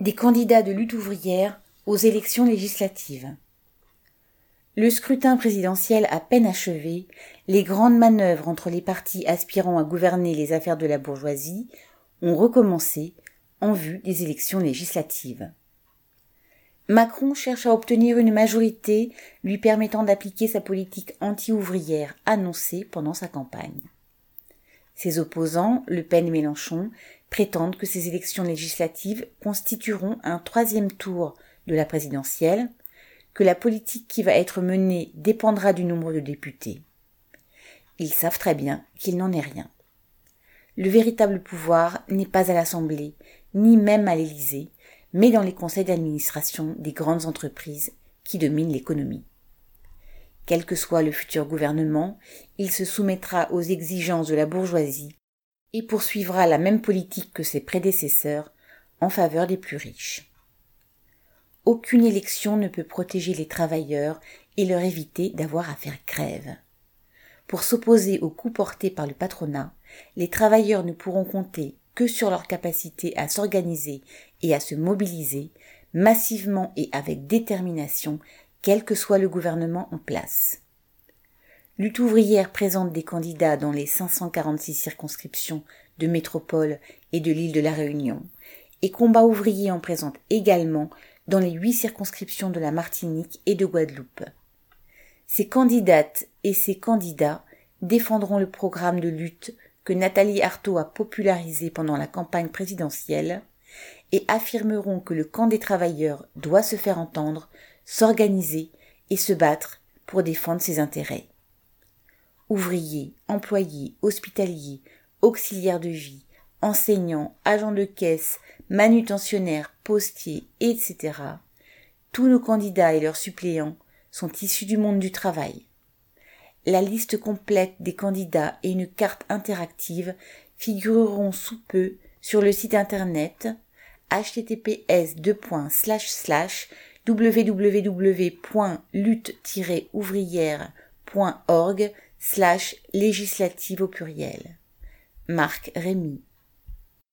des candidats de lutte ouvrière aux élections législatives. Le scrutin présidentiel à peine achevé, les grandes manœuvres entre les partis aspirant à gouverner les affaires de la bourgeoisie ont recommencé en vue des élections législatives. Macron cherche à obtenir une majorité lui permettant d'appliquer sa politique anti-ouvrière annoncée pendant sa campagne. Ses opposants, Le Pen et Mélenchon, prétendent que ces élections législatives constitueront un troisième tour de la présidentielle, que la politique qui va être menée dépendra du nombre de députés. Ils savent très bien qu'il n'en est rien. Le véritable pouvoir n'est pas à l'Assemblée, ni même à l'Élysée, mais dans les conseils d'administration des grandes entreprises qui dominent l'économie. Quel que soit le futur gouvernement, il se soumettra aux exigences de la bourgeoisie et poursuivra la même politique que ses prédécesseurs en faveur des plus riches. Aucune élection ne peut protéger les travailleurs et leur éviter d'avoir à faire grève. Pour s'opposer aux coups portés par le patronat, les travailleurs ne pourront compter que sur leur capacité à s'organiser et à se mobiliser massivement et avec détermination quel que soit le gouvernement en place. Lutte ouvrière présente des candidats dans les 546 circonscriptions de métropole et de l'île de la Réunion, et Combat ouvrier en présente également dans les huit circonscriptions de la Martinique et de Guadeloupe. Ces candidates et ces candidats défendront le programme de lutte que Nathalie Arthaud a popularisé pendant la campagne présidentielle et affirmeront que le camp des travailleurs doit se faire entendre s'organiser et se battre pour défendre ses intérêts. Ouvriers, employés, hospitaliers, auxiliaires de vie, enseignants, agents de caisse, manutentionnaires, postiers, etc. Tous nos candidats et leurs suppléants sont issus du monde du travail. La liste complète des candidats et une carte interactive figureront sous peu sur le site internet https www.lutte-ouvrière.org slash législative au pluriel. Marc Rémy